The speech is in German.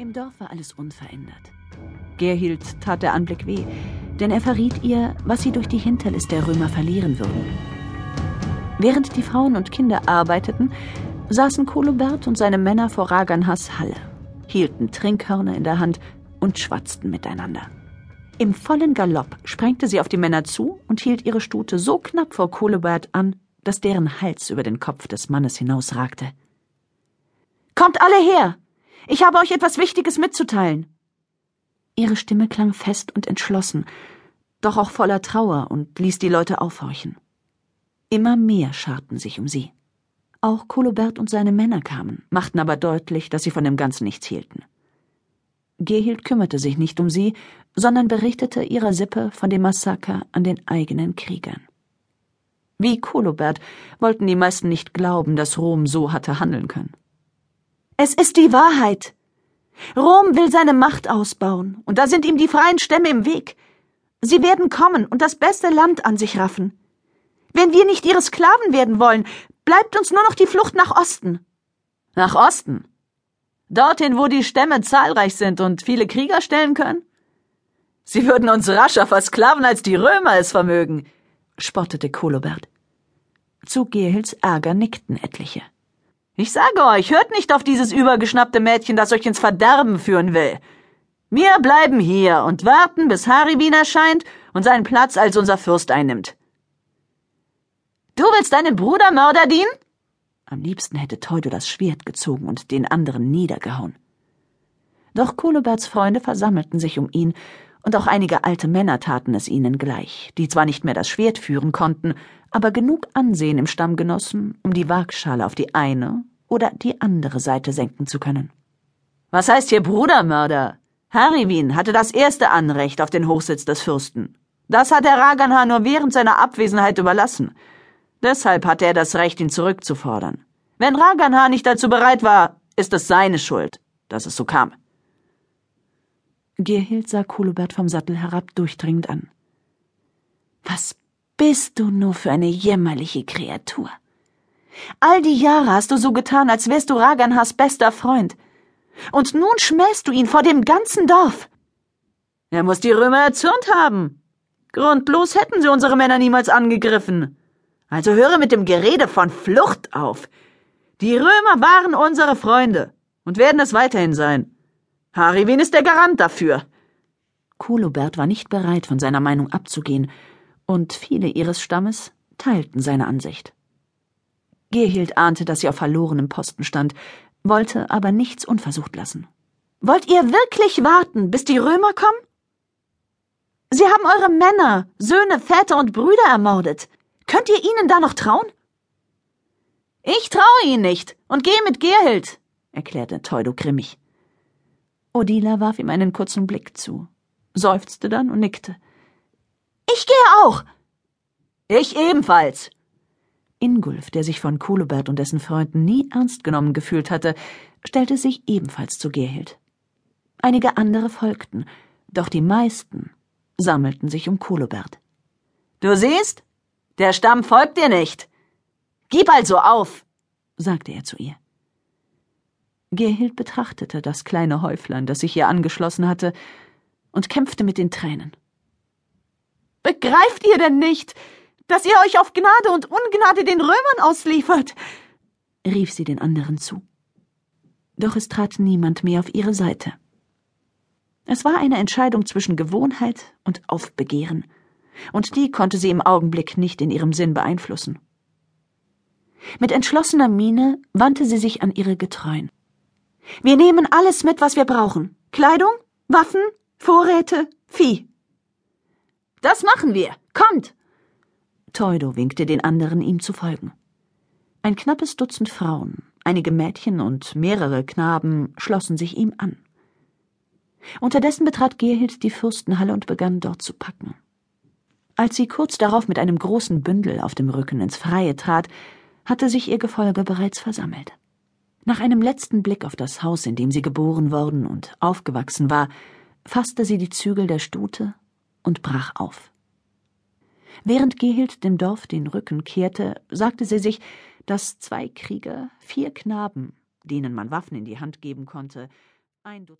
Im Dorf war alles unverändert. Gerhild tat der Anblick weh, denn er verriet ihr, was sie durch die Hinterlist der Römer verlieren würden. Während die Frauen und Kinder arbeiteten, saßen Kolobert und seine Männer vor Raganhas Halle, hielten Trinkhörner in der Hand und schwatzten miteinander. Im vollen Galopp sprengte sie auf die Männer zu und hielt ihre Stute so knapp vor Kolobert an, dass deren Hals über den Kopf des Mannes hinausragte. Kommt alle her! Ich habe euch etwas Wichtiges mitzuteilen. Ihre Stimme klang fest und entschlossen, doch auch voller Trauer und ließ die Leute aufhorchen. Immer mehr scharten sich um sie. Auch Kolobert und seine Männer kamen, machten aber deutlich, dass sie von dem Ganzen nichts hielten. Gehild kümmerte sich nicht um sie, sondern berichtete ihrer Sippe von dem Massaker an den eigenen Kriegern. Wie Kolobert wollten die meisten nicht glauben, dass Rom so hatte handeln können. Es ist die Wahrheit. Rom will seine Macht ausbauen, und da sind ihm die freien Stämme im Weg. Sie werden kommen und das beste Land an sich raffen. Wenn wir nicht ihre Sklaven werden wollen, bleibt uns nur noch die Flucht nach Osten. Nach Osten? Dorthin, wo die Stämme zahlreich sind und viele Krieger stellen können? Sie würden uns rascher versklaven, als die Römer es vermögen, spottete Kolobert. Zu Gerhilds Ärger nickten etliche. Ich sage euch, hört nicht auf dieses übergeschnappte Mädchen, das euch ins Verderben führen will. Wir bleiben hier und warten, bis Haribin erscheint und seinen Platz als unser Fürst einnimmt. Du willst deinen Bruder Mörder dienen? Am liebsten hätte Teudo das Schwert gezogen und den anderen niedergehauen. Doch Koloberts Freunde versammelten sich um ihn, und auch einige alte Männer taten es ihnen gleich, die zwar nicht mehr das Schwert führen konnten, aber genug Ansehen im Stamm genossen, um die Waagschale auf die eine oder die andere Seite senken zu können. Was heißt hier Brudermörder? Harivin hatte das erste Anrecht auf den Hochsitz des Fürsten. Das hat der Raganha nur während seiner Abwesenheit überlassen. Deshalb hatte er das Recht, ihn zurückzufordern. Wenn Raganha nicht dazu bereit war, ist es seine Schuld, dass es so kam. Gerhild sah Kulobert vom Sattel herab durchdringend an. Bist du nur für eine jämmerliche Kreatur? All die Jahre hast du so getan, als wärst du Raganhas bester Freund. Und nun schmähst du ihn vor dem ganzen Dorf. Er muss die Römer erzürnt haben. Grundlos hätten sie unsere Männer niemals angegriffen. Also höre mit dem Gerede von Flucht auf. Die Römer waren unsere Freunde und werden es weiterhin sein. Harivin ist der Garant dafür. Kulobert war nicht bereit, von seiner Meinung abzugehen, und viele ihres Stammes teilten seine Ansicht. Gerhild ahnte, dass sie auf verlorenem Posten stand, wollte aber nichts unversucht lassen. Wollt ihr wirklich warten, bis die Römer kommen? Sie haben eure Männer, Söhne, Väter und Brüder ermordet. Könnt ihr ihnen da noch trauen? Ich traue ihnen nicht und gehe mit Gerhild, erklärte Teudo grimmig. Odila warf ihm einen kurzen Blick zu, seufzte dann und nickte. Ich gehe auch. Ich ebenfalls. Ingulf, der sich von Kulebert und dessen Freunden nie ernst genommen gefühlt hatte, stellte sich ebenfalls zu Gerhild. Einige andere folgten, doch die meisten sammelten sich um Kulebert. Du siehst, der Stamm folgt dir nicht. Gib also auf, sagte er zu ihr. Gerhild betrachtete das kleine Häuflein, das sich ihr angeschlossen hatte, und kämpfte mit den Tränen. Begreift ihr denn nicht, dass ihr euch auf Gnade und Ungnade den Römern ausliefert? rief sie den anderen zu. Doch es trat niemand mehr auf ihre Seite. Es war eine Entscheidung zwischen Gewohnheit und Aufbegehren, und die konnte sie im Augenblick nicht in ihrem Sinn beeinflussen. Mit entschlossener Miene wandte sie sich an ihre Getreuen. Wir nehmen alles mit, was wir brauchen. Kleidung, Waffen, Vorräte, Vieh. Das machen wir. Kommt! Teudo winkte den anderen, ihm zu folgen. Ein knappes Dutzend Frauen, einige Mädchen und mehrere Knaben schlossen sich ihm an. Unterdessen betrat Gerhild die Fürstenhalle und begann dort zu packen. Als sie kurz darauf mit einem großen Bündel auf dem Rücken ins Freie trat, hatte sich ihr Gefolge bereits versammelt. Nach einem letzten Blick auf das Haus, in dem sie geboren worden und aufgewachsen war, fasste sie die Zügel der Stute und brach auf. Während Gehild dem Dorf den Rücken kehrte, sagte sie sich, dass zwei Krieger, vier Knaben, denen man Waffen in die Hand geben konnte, ein Dutzend